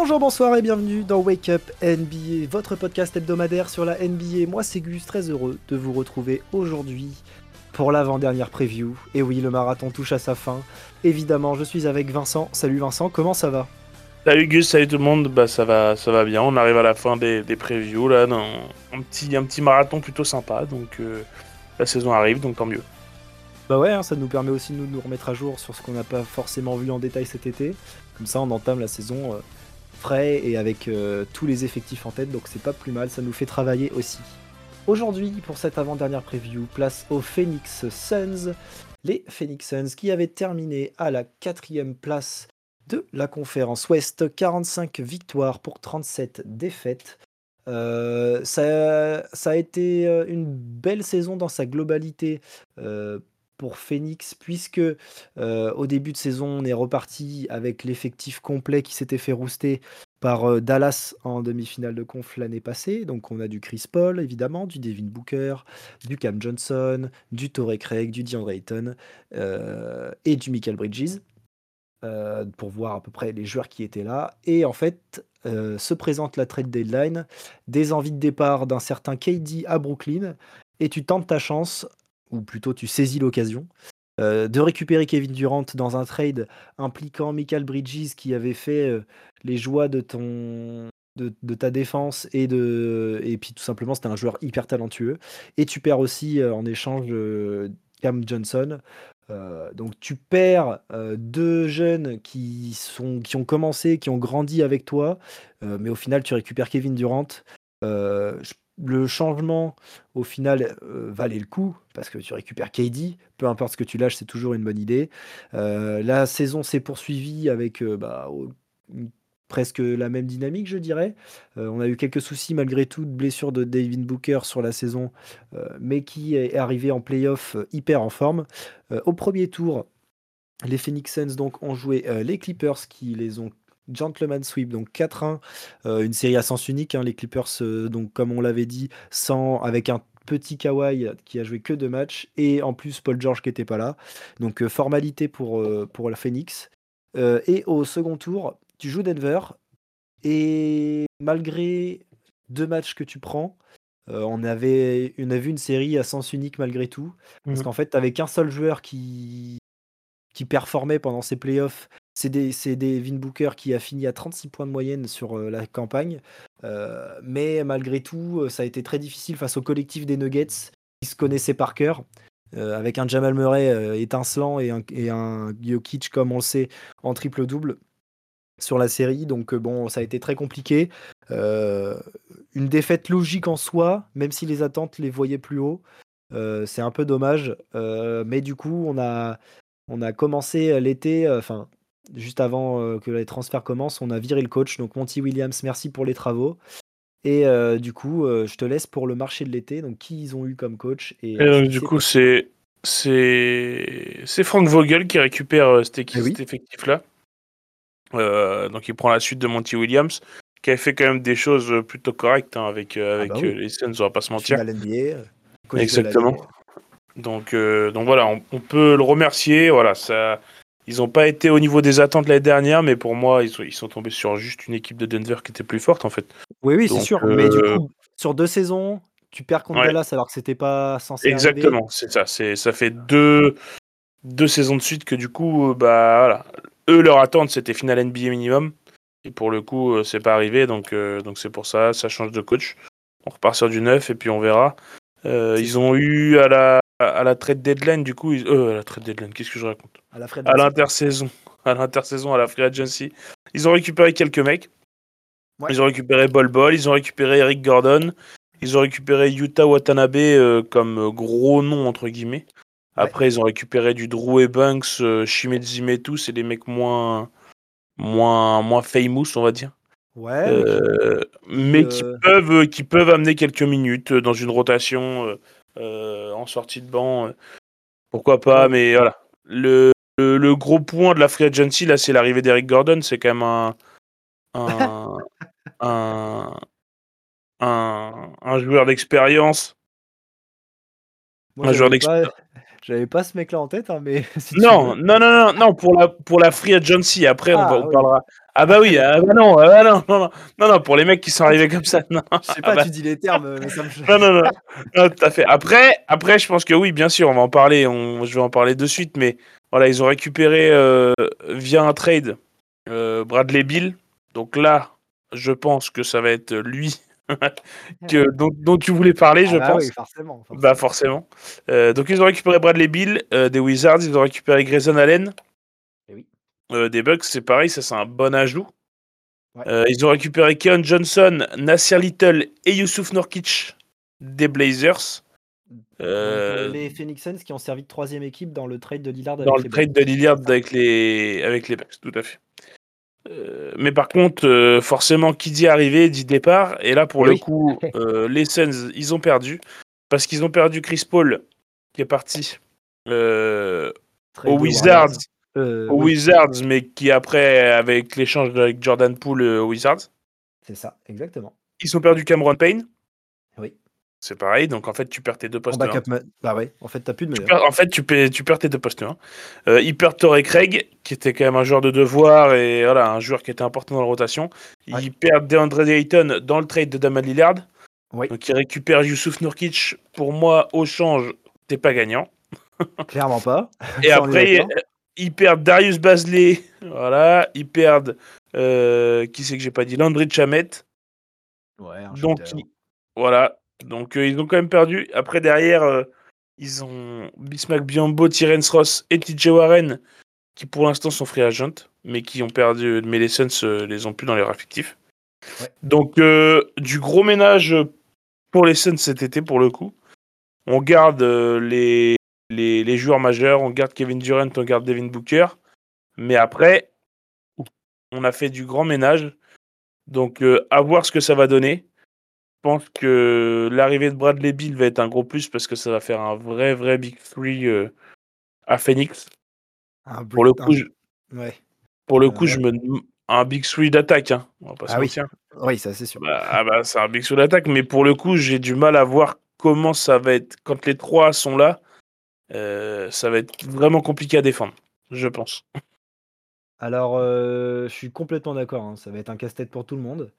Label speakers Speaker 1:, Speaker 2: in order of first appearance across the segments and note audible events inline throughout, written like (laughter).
Speaker 1: Bonjour, bonsoir et bienvenue dans Wake Up NBA, votre podcast hebdomadaire sur la NBA. Moi c'est Gus, très heureux de vous retrouver aujourd'hui pour l'avant-dernière preview. Et oui, le marathon touche à sa fin. Évidemment, je suis avec Vincent. Salut Vincent, comment ça va?
Speaker 2: Salut Gus, salut tout le monde, bah ça va, ça va bien. On arrive à la fin des, des previews là, dans un petit, un petit marathon plutôt sympa. Donc euh, la saison arrive, donc tant mieux.
Speaker 1: Bah ouais, hein, ça nous permet aussi de nous remettre à jour sur ce qu'on n'a pas forcément vu en détail cet été. Comme ça, on entame la saison euh, frais et avec euh, tous les effectifs en tête, donc c'est pas plus mal, ça nous fait travailler aussi. Aujourd'hui, pour cette avant-dernière preview, place aux Phoenix Suns. Les Phoenix Suns qui avaient terminé à la quatrième place de la conférence Ouest, 45 victoires pour 37 défaites. Euh, ça, ça, a été euh, une belle saison dans sa globalité pour Phoenix, puisque euh, au début de saison, on est reparti avec l'effectif complet qui s'était fait rouster par euh, Dallas en demi-finale de conf l'année passée. Donc on a du Chris Paul, évidemment, du Devin Booker, du Cam Johnson, du Torrey Craig, du DeAndre Ayton euh, et du Michael Bridges. euh, pour voir à peu près les joueurs qui étaient là. Et en fait, se présente la trade deadline, des envies de départ d'un certain KD à Brooklyn, et tu tentes ta chance ou plutôt tu saisis l'occasion, euh, de récupérer Kevin Durant dans un trade impliquant Michael Bridges qui avait fait euh, les joies de ton de, ta défense et de et puis tout simplement c'était un joueur hyper talentueux. Et tu perds aussi euh, en échange Cam Johnson. Donc tu perds deux jeunes qui sont qui ont commencé qui ont grandi avec toi mais au final tu récupères Kevin Durant le changement, au final, euh, valait le coup parce que tu récupères KD. Peu importe ce que tu lâches, c'est toujours une bonne idée. Euh, la saison s'est poursuivie avec euh, bah, presque la même dynamique, je dirais. On a eu quelques soucis malgré tout de blessure de David Booker sur la saison, mais qui est arrivé en playoff hyper en forme. Au premier tour, les Phoenix Suns donc ont joué les Clippers qui les ont gentleman sweep donc 4-1 euh, une série à sens unique hein, les Clippers euh, donc comme on l'avait dit sans avec un petit Kawhi qui a joué que deux matchs et en plus Paul George qui était pas là. Donc euh, formalité pour pour la Phoenix. Et au second tour tu joues Denver et malgré deux matchs que tu prends on avait on a vu une série à sens unique malgré tout. Parce
Speaker 2: Mhm.
Speaker 1: qu'en fait tu qu'un seul joueur qui qui performait pendant ces playoffs, c'est des, c'est Devin Booker qui a fini à 36 points de moyenne sur euh, la campagne. Euh, mais malgré tout, euh, ça a été très difficile face au collectif des Nuggets qui se connaissaient par cœur. avec un Jamal Murray étincelant et un, et un comme on le sait, en triple-double sur la série. Donc bon, ça a été très compliqué. Une défaite logique en soi, même si les attentes les voyaient plus haut. C'est un peu dommage. Mais du coup, on a, on a commencé l'été, enfin, juste avant euh, que les transferts commencent, on a viré le coach. Donc, Monty Williams, merci pour les travaux. Et euh, du coup, euh, je te laisse pour le marché de l'été. Donc, qui ils ont eu comme coach et,
Speaker 2: donc, du coup, c'est c'est c'est Frank Vogel qui récupère cet,
Speaker 1: Eh oui.
Speaker 2: cet effectif-là. Euh, donc, il prend la suite de Monty Williams, qui a fait quand même des choses plutôt correctes hein, avec,
Speaker 1: Ah
Speaker 2: avec
Speaker 1: bah oui.
Speaker 2: les Suns, on va pas se mentir.
Speaker 1: NBA.
Speaker 2: Exactement. Donc, donc voilà, on, on peut le remercier. Voilà, ça, ils n'ont pas été au niveau des attentes l'année dernière, mais pour moi, ils sont, ils sont tombés sur juste une équipe de Denver qui était plus forte en fait.
Speaker 1: Oui, oui, c'est sûr. Mais du
Speaker 2: euh,
Speaker 1: coup, sur deux saisons, tu perds contre
Speaker 2: Ouais.
Speaker 1: Dallas alors que c'était pas censé arriver.
Speaker 2: Exactement, c'est ça. Ça fait deux deux saisons de suite que du coup, euh, bah voilà, eux leur attente c'était finale NBA minimum. Et pour le coup, euh, c'est pas arrivé, donc euh, donc c'est pour ça, ça change de coach. On repart sur du neuf et puis on verra. Euh, ils ont eu à la à la trade deadline du coup, ils- euh, à la trade deadline, qu'est-ce que je raconte
Speaker 1: À la
Speaker 2: À l'intersaison, à l'intersaison, à la free agency, ils ont récupéré quelques mecs.
Speaker 1: Ouais.
Speaker 2: Ils ont récupéré Bol Bol, ils ont récupéré Eric Gordon, ils ont récupéré Yuta Watanabe euh, comme euh, gros nom entre guillemets.
Speaker 1: Ouais.
Speaker 2: Après, ils ont récupéré du Drew Banks, euh, Shimezi Metu, c'est des mecs moins moins moins famous, on va dire.
Speaker 1: Ouais, mais qui-
Speaker 2: Euh, mais qui peuvent qui peuvent amener quelques minutes dans une rotation en sortie de banc. euh, pourquoi pas, mais voilà. Le, le, le gros point de la free agency, là, c'est l'arrivée d'Eric Gordon. C'est quand même un, un, (laughs) un, un, un joueur d'expérience. un joueur
Speaker 1: pas, J'avais pas ce mec-là en tête, hein, mais (laughs)
Speaker 2: non, non, non, non, non, pour la, pour la Free Agency. Après, on,
Speaker 1: Ah,
Speaker 2: on
Speaker 1: oui.
Speaker 2: parlera. Ah bah oui, ah bah non, ah bah non, non, non, non, non, pour les mecs qui sont arrivés comme ça, non.
Speaker 1: Je sais
Speaker 2: Ah
Speaker 1: pas,
Speaker 2: bah,
Speaker 1: tu dis les termes, mais ça me. (laughs)
Speaker 2: non, non, non, non, tout à fait. Après, après, je pense que oui, bien sûr, on va en parler, on, je vais en parler de suite, mais voilà, ils ont récupéré euh, via un trade euh, Bradley Bill. Donc là, je pense que ça va être lui (laughs) que, dont, dont tu voulais parler, je
Speaker 1: Ah bah
Speaker 2: pense.
Speaker 1: oui, forcément. forcément.
Speaker 2: Bah forcément. Euh, donc ils ont récupéré Bradley Bill euh, des Wizards, ils ont récupéré Grayson Allen
Speaker 1: Eh oui.
Speaker 2: euh, des Bucks, c'est pareil, ça c'est un bon ajout.
Speaker 1: Ouais.
Speaker 2: Ils ont récupéré Keon Johnson, Nasir Little et Youssouf Nurkic des Blazers.
Speaker 1: Les Phoenix Suns qui ont servi de troisième équipe dans le trade de Lillard
Speaker 2: dans
Speaker 1: avec
Speaker 2: le
Speaker 1: les
Speaker 2: trade de Lillard avec les, avec les Bucks, tout à fait. Euh, mais par contre, euh, forcément, qui dit arrivé dit départ. Et là, pour le coup, (laughs) euh, les Suns, ils ont perdu. Parce qu'ils ont perdu Chris Paul, qui est parti euh, aux
Speaker 1: de
Speaker 2: Wizards. Aux
Speaker 1: oui,
Speaker 2: Wizards, mais qui après, avec l'échange avec Jordan Poole aux Wizards,
Speaker 1: c'est ça, exactement.
Speaker 2: ils ont perdu Cameron Payne. C'est pareil, donc en fait, tu perds tes deux
Speaker 1: En
Speaker 2: postes. hein.
Speaker 1: backup, ma- bah ouais, en fait, t'as plus de
Speaker 2: Tu perds- en fait, tu, paies- tu perds tes deux postes. Hein. Euh, ils perdent Torrey Craig, qui était quand même un joueur de devoir et voilà, un joueur qui était important dans la rotation. Ils
Speaker 1: Ouais.
Speaker 2: perdent DeAndre Ayton dans le trade de Damon Lillard. Donc ils récupèrent Youssouf Nurkic. Pour moi, au change, t'es pas gagnant. (laughs)
Speaker 1: Clairement pas.
Speaker 2: Et après,
Speaker 1: d'accord.
Speaker 2: euh, ils perdent Darius Bazley. Voilà. Ils perdent. euh, qui c'est que j'ai pas dit? Landry Chamet.
Speaker 1: Ouais, un
Speaker 2: Donc, ils- voilà. Donc, euh, ils ont quand même perdu. Après, derrière, euh, ils ont Bismack Biombo, Terence Ross et TJ Warren, qui pour l'instant sont free agent, mais qui ont perdu. Mais les Suns euh, les ont plus dans les effectifs.
Speaker 1: Ouais.
Speaker 2: Donc, du gros ménage pour les Suns cet été, pour le coup. On garde les, les, les joueurs majeurs, on garde Kevin Durant, on garde Devin Booker. Mais après, on a fait du grand ménage. Donc, à voir ce que ça va donner. Je pense que l'arrivée de Bradley Bill va être un gros plus parce que ça va faire un vrai, vrai Big Three euh, à Phoenix.
Speaker 1: Un
Speaker 2: Pour le coup,
Speaker 1: un-
Speaker 2: je,
Speaker 1: Ouais.
Speaker 2: pour le
Speaker 1: Euh,
Speaker 2: coup, je me un Big Three d'attaque. Hein. On va pas se
Speaker 1: Ah oui.
Speaker 2: mentir.
Speaker 1: Oui, ça c'est sûr.
Speaker 2: Bah, ah bah, c'est un Big Three d'attaque, mais pour le coup, j'ai du mal à voir comment ça va être. Quand les trois sont là, euh, ça va être vraiment compliqué à défendre, je pense.
Speaker 1: Alors, euh, je suis complètement d'accord. hein, Ça va être un casse-tête pour tout le monde.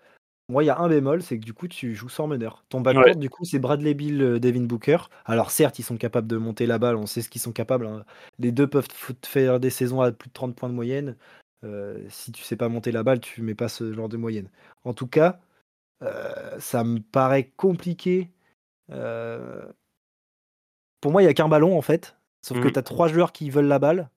Speaker 1: Moi, il y a un bémol, c'est que du coup, tu joues sans meneur. Ton backcourt,
Speaker 2: Ouais.
Speaker 1: du coup, c'est Bradley Bill, euh, Devin Booker. Alors, certes, ils sont capables de monter la balle, on sait ce qu'ils sont capables. hein. Les deux peuvent faire des saisons à plus de 30 points de moyenne. Euh, si tu sais pas monter la balle, tu mets pas ce genre de moyenne. En tout cas, euh, ça me paraît compliqué. Euh, Pour moi, il y a qu'un ballon en fait. Sauf que
Speaker 2: Mhm.
Speaker 1: tu as trois joueurs qui veulent la balle.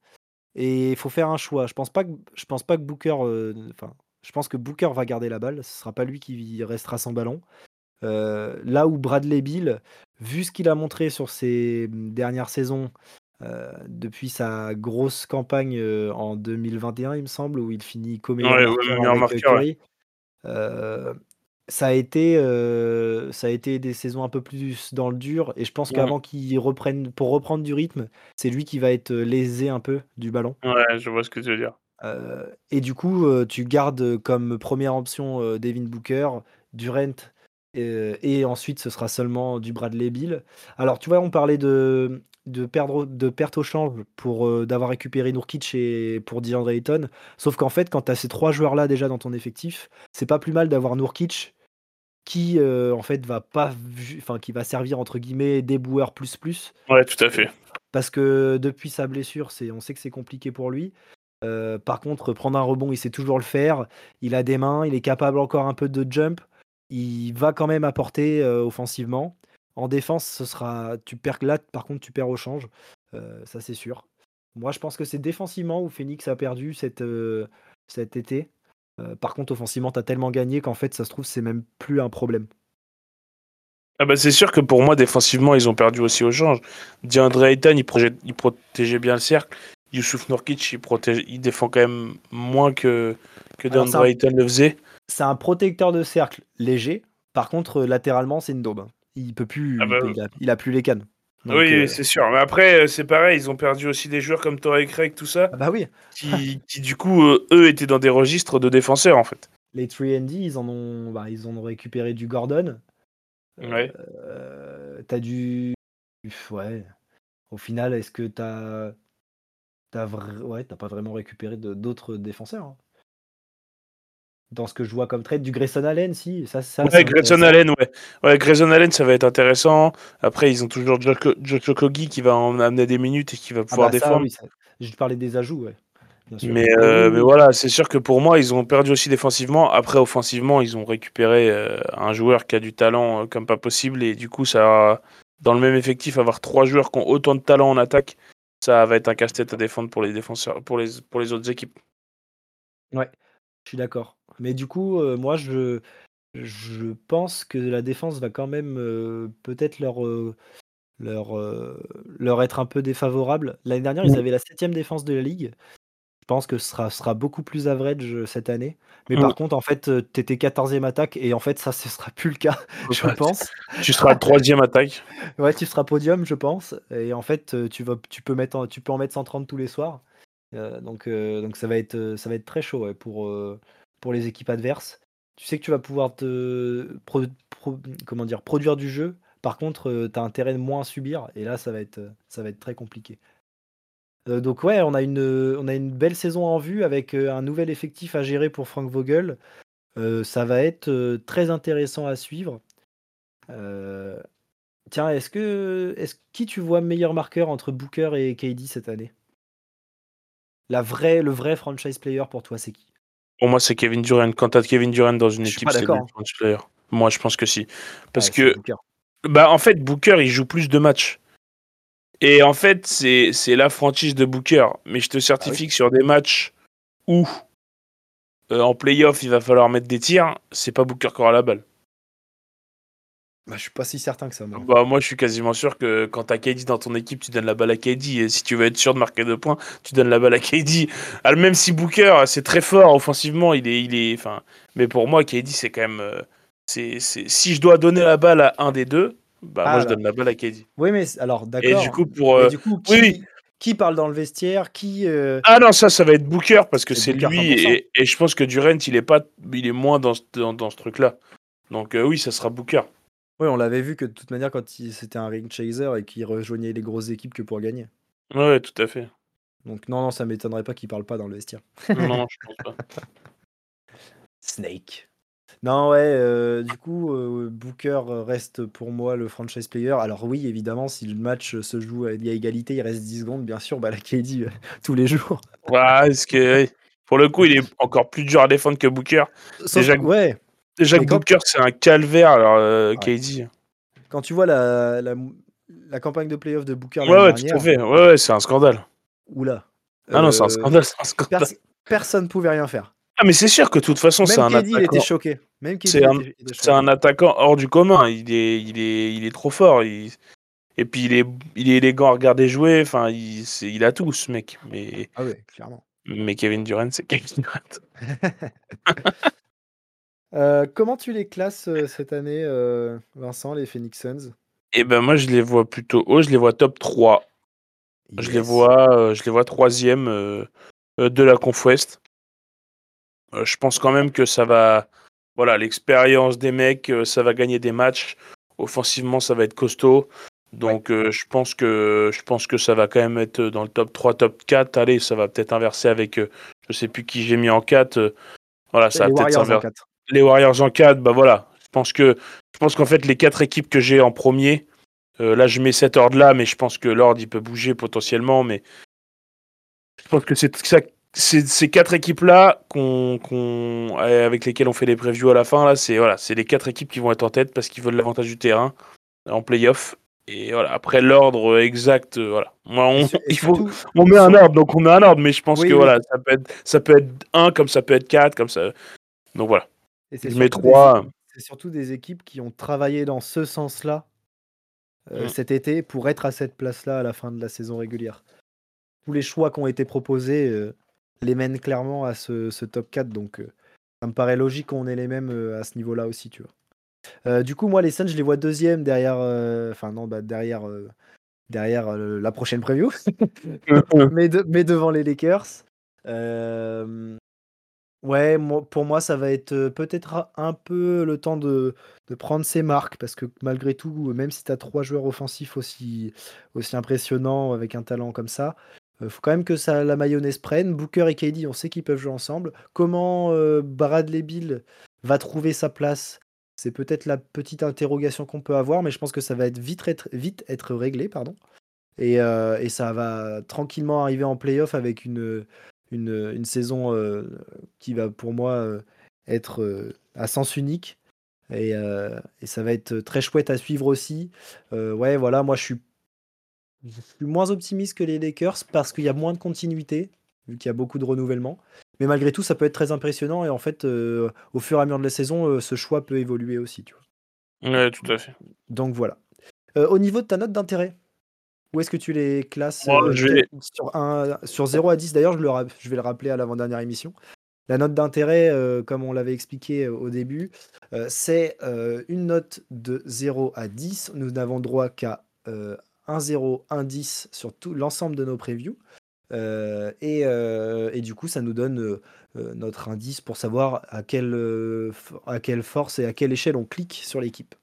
Speaker 1: Et il faut faire un choix. Je pense pas que, je pense pas que Booker. euh, Enfin, je pense que Booker va garder la balle. Ce sera pas lui qui restera sans ballon. Euh, là où Bradley Bill, vu ce qu'il a montré sur ses dernières saisons, euh, depuis sa grosse campagne euh, en 2021, il me semble, où il finit comme
Speaker 2: Ouais, ouais,
Speaker 1: ça, a été, ça a été des saisons un peu plus dans le dur. Et je pense qu'avant qu'il reprenne, pour reprendre du rythme, c'est lui qui va être lésé un peu du ballon.
Speaker 2: Ouais, je vois ce que tu veux dire.
Speaker 1: Euh, et du coup, euh, tu gardes comme première option euh, Devin Booker, Durant, et ensuite ce sera seulement du Bradley Bill. Alors, tu vois, on parlait de, de, perdre, de perte au change pour d'avoir récupéré Nurkic et pour DeAndre Ayton. Sauf qu'en fait, quand tu as ces trois joueurs-là déjà dans ton effectif, c'est pas plus mal d'avoir Nurkic qui en fait va pas, enfin qui va servir entre guillemets déboueur plus plus
Speaker 2: Ouais, tout à fait.
Speaker 1: parce que depuis sa blessure, c'est, on sait que c'est compliqué pour lui. Euh, par contre, prendre un rebond, il sait toujours le faire. Il a des mains, il est capable encore un peu de jump. Il va quand même apporter euh, offensivement. En défense, ce sera. Tu perds là, par contre, tu perds au change. Euh, ça, c'est sûr. Moi, je pense que c'est défensivement où Phoenix a perdu cet, été. Par contre, offensivement, tu as tellement gagné qu'en fait, ça se trouve, c'est même plus un problème.
Speaker 2: Ah bah c'est sûr que pour moi, défensivement, ils ont perdu aussi au change. DeAndre Ayton, il protégeait bien le cercle. Youssouf Nurkic, il, protège, il défend quand même moins que, que
Speaker 1: ça-
Speaker 2: Ayton le faisait.
Speaker 1: C'est un protecteur de cercle léger. Par contre, euh, latéralement, c'est une daube. hein. Il peut plus.
Speaker 2: Ah
Speaker 1: il
Speaker 2: bah
Speaker 1: il, a, il a plus les cannes. Donc,
Speaker 2: oui,
Speaker 1: euh,
Speaker 2: c'est sûr. Mais après, euh, c'est pareil, ils ont perdu aussi des joueurs comme Torrey Craig, tout ça,
Speaker 1: ah bah oui.
Speaker 2: qui, qui du coup, euh, eux, étaient dans des registres de défenseurs, en fait.
Speaker 1: Les 3D, ils en ont, bah, ils en ont récupéré du Gordon.
Speaker 2: Ouais.
Speaker 1: Euh, T'as du, ouais. au final, est-ce que tu as. T'as ouais, pas vraiment récupéré d'autres défenseurs hein. Dans ce que je vois comme trade, du Grayson Allen, si. Ça, ça,
Speaker 2: ouais, Grayson Allen, ouais. Ouais, Grayson Allen, ça va être intéressant. Après, ils ont toujours Josh Okogi qui va en amener des minutes et qui va ah pouvoir bah défendre.
Speaker 1: Je parlais des ajouts, ouais.
Speaker 2: Mais, euh, mais, voilà, c'est sûr que pour moi, ils ont perdu aussi défensivement. Après, offensivement, ils ont récupéré euh, un joueur qui a du talent euh, comme pas possible. Et du coup, ça, dans le même effectif, avoir trois joueurs qui ont autant de talent en attaque, ça va être un casse-tête à défendre pour les défenseurs, pour les, pour les autres équipes.
Speaker 1: Ouais, je suis d'accord. Mais du coup, moi, je, je pense que la défense va quand même peut-être leur, leur, leur être un peu défavorable. L'année dernière, ils avaient la septième défense de la ligue. Pense que ce sera, sera beaucoup plus average cette année. Mais par mmh. contre, en fait, tu étais 14e attaque et en fait, ça, ce sera plus le cas, (laughs) je pense.
Speaker 2: Tu seras troisième attaque.
Speaker 1: ouais, tu seras podium, je pense. Et en fait, tu, vas, tu, peux, mettre tu peux en mettre 130 tous les soirs. donc, donc ça, va être, ça va être très chaud pour, pour les équipes adverses. Tu sais que tu vas pouvoir te comment dire, produire du jeu. Par contre, tu as intérêt de moins subir. Et là, ça va être, ça va être très compliqué. Euh, donc ouais, on a, une, on a une belle saison en vue avec euh, un nouvel effectif à gérer pour Frank Vogel. Euh, ça va être très intéressant à suivre. tiens, est-ce que est qui tu vois meilleur marqueur entre Booker et KD cette année? La vraie, le vrai franchise player pour toi, c'est qui?
Speaker 2: Pour moi, c'est Kevin Durant. Quand tu as Kevin Durant dans une équipe, c'est le franchise player. Moi, je pense que si. Parce que bah en fait, Booker, il joue plus de matchs. Et en fait, c'est la franchise de Booker. Mais je te certifie ah que sur des matchs où euh, en playoff il va falloir mettre des tirs, c'est pas Booker qui aura la balle.
Speaker 1: Bah, je suis pas si certain que ça. Moi.
Speaker 2: Bah, moi, je suis quasiment sûr que quand t'as KD dans ton équipe, tu donnes la balle à KD. Et si tu veux être sûr de marquer deux points, tu donnes la balle à KD. Ah, même si Booker, c'est très fort offensivement, il est, il est, enfin, mais pour moi, KD, c'est quand même, euh, c'est, si je dois donner la balle à un des deux, bah, moi, je donne la balle à KD.
Speaker 1: Oui, mais alors, d'accord. Et
Speaker 2: du coup, pour. Euh,
Speaker 1: qui, oui, qui parle dans le vestiaire Qui. Euh,
Speaker 2: ah non, ça, ça va être Booker parce que c'est lui. Et, et, je pense que Durant, il est, pas, il est moins dans, dans, dans ce truc-là. Donc, euh, oui, ça sera Booker.
Speaker 1: Oui, on l'avait vu que de toute manière, quand c'était un ring chaser et qu'il rejoignait les grosses équipes que pour gagner.
Speaker 2: Ouais, tout à fait.
Speaker 1: Donc, non, non, ça m'étonnerait pas qu'il parle pas dans le vestiaire.
Speaker 2: non, je pense pas. (laughs)
Speaker 1: Snake. Non, ouais, euh, du coup, euh, Booker reste pour moi le franchise player. Alors oui, évidemment, si le match se joue à égalité, il reste 10 secondes, bien sûr, bah, la KD euh, (laughs) tous les jours.
Speaker 2: Ouais, est-ce que pour le coup, il est encore plus dur à défendre que Booker. déjà,
Speaker 1: ouais.
Speaker 2: déjà que Booker, c'est un calvaire, alors KD.
Speaker 1: Quand tu vois la, la, campagne de playoff de Booker,
Speaker 2: ouais, ouais, tout à fait. Ouais, ouais, c'est un scandale.
Speaker 1: Oula.
Speaker 2: Ah non, c'est un scandale, c'est un scandale.
Speaker 1: personne pouvait rien faire.
Speaker 2: Ah, mais c'est sûr que de toute façon, c'est un attaquant.
Speaker 1: il était choqué.
Speaker 2: C'est un, un, attaquant hors du commun. Il est, il est, il est trop fort. Et puis il est, il est élégant à regarder jouer. Enfin, il, il a tout ce mec. Mais,
Speaker 1: ah clairement.
Speaker 2: Mais Kevin Durant, c'est Kevin Durant. (laughs) (laughs)
Speaker 1: Euh, comment tu les classes euh, cette année, euh, Vincent, les Phoenix Suns?
Speaker 2: Eh ben moi, je les vois plutôt haut. Je les vois top 3. Je les vois, je les vois troisième de la Conf West. Euh, je pense quand même que ça va. Voilà, l'expérience des mecs, euh, ça va gagner des matchs. Offensivement, ça va être costaud. Donc euh, je pense que je pense que ça va quand même être dans le top 3, top 4. Allez, ça va peut-être inverser avec je sais plus qui j'ai mis en 4. voilà, ça
Speaker 1: les
Speaker 2: va peut-être
Speaker 1: inverser.
Speaker 2: Les Warriors en 4, bah voilà. Je pense que je pense qu'en fait les quatre équipes que j'ai en premier, là je mets cet ordre là, mais je pense que l'ordre il peut bouger potentiellement, mais je pense que c'est ça ces quatre équipes-là avec lesquelles on fait les previews à la fin, là, c'est voilà, les quatre équipes qui vont être en tête parce qu'ils veulent l'avantage du terrain en playoff. Et voilà, après l'ordre exact, euh, voilà. on, il faut, on met un ordre, donc on met un ordre, mais je pense que voilà, ça peut, être, ça peut être 1 comme ça peut être 4, comme ça. Donc voilà.
Speaker 1: Et je mets 3. C'est surtout des équipes qui ont travaillé dans ce sens-là euh, mm. cet été pour être à cette place-là à la fin de la saison régulière. Tous les choix qui ont été proposés, euh, les mène clairement à ce, top 4. Donc, euh, ça me paraît logique qu'on ait les mêmes euh, à ce niveau-là aussi, tu vois. Euh, du coup, moi, les Suns, je les vois deuxième derrière. Enfin, non, bah, derrière, derrière la prochaine preview. (laughs) mais, mais, devant les Lakers. Ouais, pour moi, ça va être peut-être un peu le temps de, prendre ses marques, parce que malgré tout, même si tu as trois joueurs offensifs aussi, aussi impressionnants avec un talent comme ça, il faut quand même que ça, la mayonnaise prenne. Booker et KD, on sait qu'ils peuvent jouer ensemble. Comment Bradley Bill va trouver sa place? C'est peut-être la petite interrogation qu'on peut avoir, mais je pense que ça va être vite, être, vite être réglé. Pardon. Et, et ça va tranquillement arriver en playoff avec une, une, saison euh, qui va pour moi euh, être euh, à sens unique. Et, ça va être très chouette à suivre aussi. ouais, voilà, moi je suis, moins optimiste que les Lakers parce qu'il y a moins de continuité, vu qu'il y a beaucoup de renouvellement. Mais malgré tout, ça peut être très impressionnant. Et en fait, au fur et à mesure de la saison, ce choix peut évoluer aussi. Tu
Speaker 2: vois. Ouais, tout à fait.
Speaker 1: Donc voilà. au niveau de ta note d'intérêt, où est-ce que tu les classes euh, sur, un, sur 0 à 10 D'ailleurs, je, je vais le rappeler à l'avant-dernière émission. La note d'intérêt, euh, comme on l'avait expliqué euh, au début, c'est une note de 0 à 10. Nous n'avons droit qu'à 1 0, 1 10 sur tout l'ensemble de nos previews. Et, et, du coup, ça nous donne notre indice pour savoir à quelle, à quelle force et à quelle échelle on clique sur l'équipe.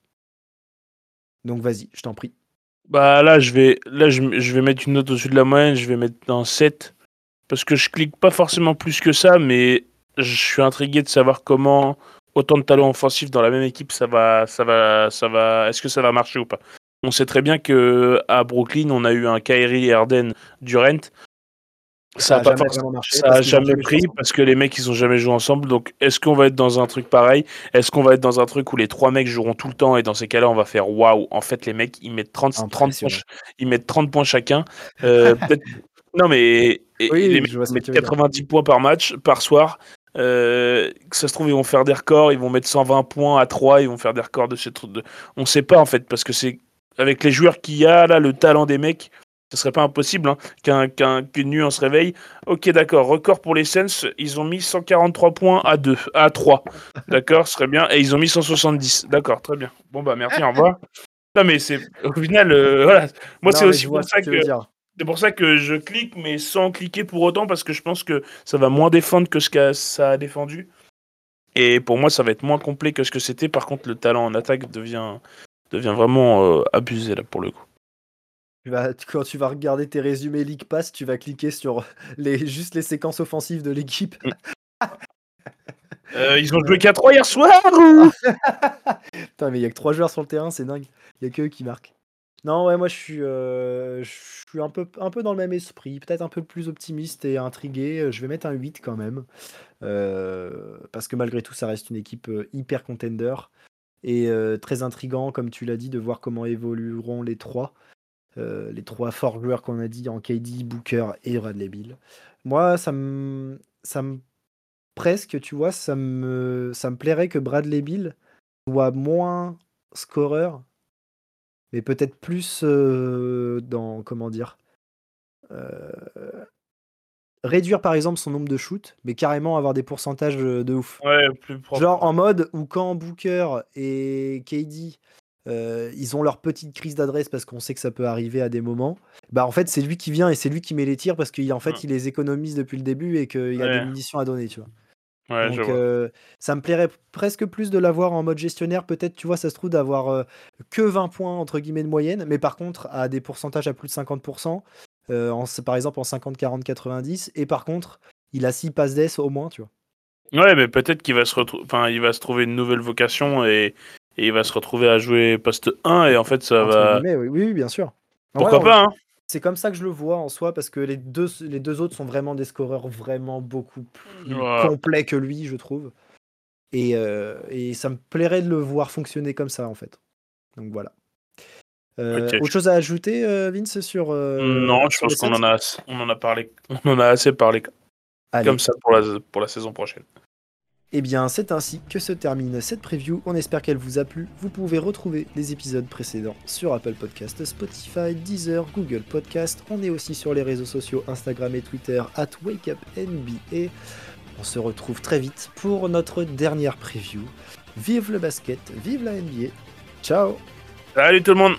Speaker 1: Donc vas-y, je t'en prie.
Speaker 2: Bah là, je vais, là, je, vais mettre une note au-dessus de la moyenne, je vais mettre un 7. Parce que je clique pas forcément plus que ça, mais je suis intrigué de savoir comment autant de talents offensifs dans la même équipe, ça va, ça va, ça va. Est-ce que ça va marcher ou pas On sait très bien que à Brooklyn, on a eu un Kyrie Erden Durant. Ça n'a jamais, jamais pris parce que les mecs ils ont jamais joué ensemble. Donc est-ce qu'on va être dans un truc pareil? Est-ce qu'on va être dans un truc où les trois mecs joueront tout le temps et dans ces cas-là on va faire waouh? En fait les mecs ils mettent 30, 30 points, ils mettent 30 points chacun. Euh, (laughs) non mais les mecs mettent 90 points par match par soir. Euh, que ça se trouve ils vont faire des records, ils vont mettre 120 points à 3, ils vont faire des records de ces trucs. De... On sait pas en fait parce que c'est avec les joueurs qu'il y a là, le talent des mecs ce serait pas impossible hein, qu'un, qu'une nuit on se réveille. Ok, d'accord, record pour les Sens, ils ont mis 143 points à 2, à 3. (laughs) D'accord, ce serait bien. Et ils ont mis 170. D'accord, très bien. Bon, bah merci, au revoir. Non, mais c'est au final, euh, voilà. Moi, c'est aussi pour ça que. C'est pour ça que je clique, mais sans cliquer pour autant, parce que je pense que ça va moins défendre que ce que ça a défendu. Et pour moi, ça va être moins complet que ce que c'était. Par contre, le talent en attaque devient, devient vraiment euh, abusé, là, pour le coup
Speaker 1: quand tu vas regarder tes résumés League Pass, tu vas cliquer sur les, juste les séquences offensives de l'équipe. Mm. (laughs)
Speaker 2: Euh, ils ont joué qu'à 3 hier soir (laughs)
Speaker 1: Putain, mais il y a que 3 joueurs sur le terrain, c'est dingue. Il y a que eux qui marquent. Non, ouais, moi je suis, euh, je suis un, peu, un peu dans le même esprit, peut-être un peu plus optimiste et intrigué. Je vais mettre un 8 quand même. Euh, parce que malgré tout, ça reste une équipe hyper contender. Et très intrigant, comme tu l'as dit, de voir comment évolueront les trois. Euh, les trois forts joueurs qu'on a dit en KD, Booker et Bradley Bill. Moi, ça me, ça me presque, tu vois, ça me, ça me plairait que Bradley Bill soit moins scoreur, mais peut-être plus euh, dans, comment dire, euh, réduire par exemple son nombre de shoots, mais carrément avoir des pourcentages de ouf. Genre en mode où quand Booker et KD euh, ils ont leur petite crise d'adresse parce qu'on sait que ça peut arriver à des moments. Bah en fait c'est lui qui vient et c'est lui qui met les tirs parce qu'en fait mmh. il les économise depuis le début et qu'il y a des munitions à donner, tu vois. Donc euh, ça me plairait presque plus de l'avoir en mode gestionnaire, peut-être tu vois ça se trouve d'avoir euh, que 20 points entre guillemets de moyenne, mais par contre à des pourcentages à plus de 50%, en, par exemple en 50, 40, 90, et par contre il a 6 passes d'ess au moins, tu vois.
Speaker 2: Ouais, mais peut-être qu'il va se enfin, il va se trouver une nouvelle vocation et et il va se retrouver à jouer poste 1 et en fait ça va.
Speaker 1: oui, oui, bien sûr.
Speaker 2: Pourquoi pas hein
Speaker 1: C'est comme ça que je le vois en soi parce que les deux, les deux autres sont vraiment des scoreurs vraiment beaucoup plus complets que lui, je trouve. Et, euh, et, ça me plairait de le voir fonctionner comme ça en fait. Donc voilà. Euh, autre chose à ajouter, euh, Vince, sur.
Speaker 2: non, je pense qu'on en a, on en a parlé, on en a assez parlé. Comme ça pour la, pour la saison prochaine.
Speaker 1: Eh bien, c'est ainsi que se termine cette preview. On espère qu'elle vous a plu. Vous pouvez retrouver les épisodes précédents sur Apple Podcast, Spotify, Deezer, Google Podcast. On est aussi sur les réseaux sociaux Instagram et Twitter at WakeUpNBA. On se retrouve très vite pour notre dernière preview. Vive le basket, vive la NBA. Ciao
Speaker 2: Salut tout le monde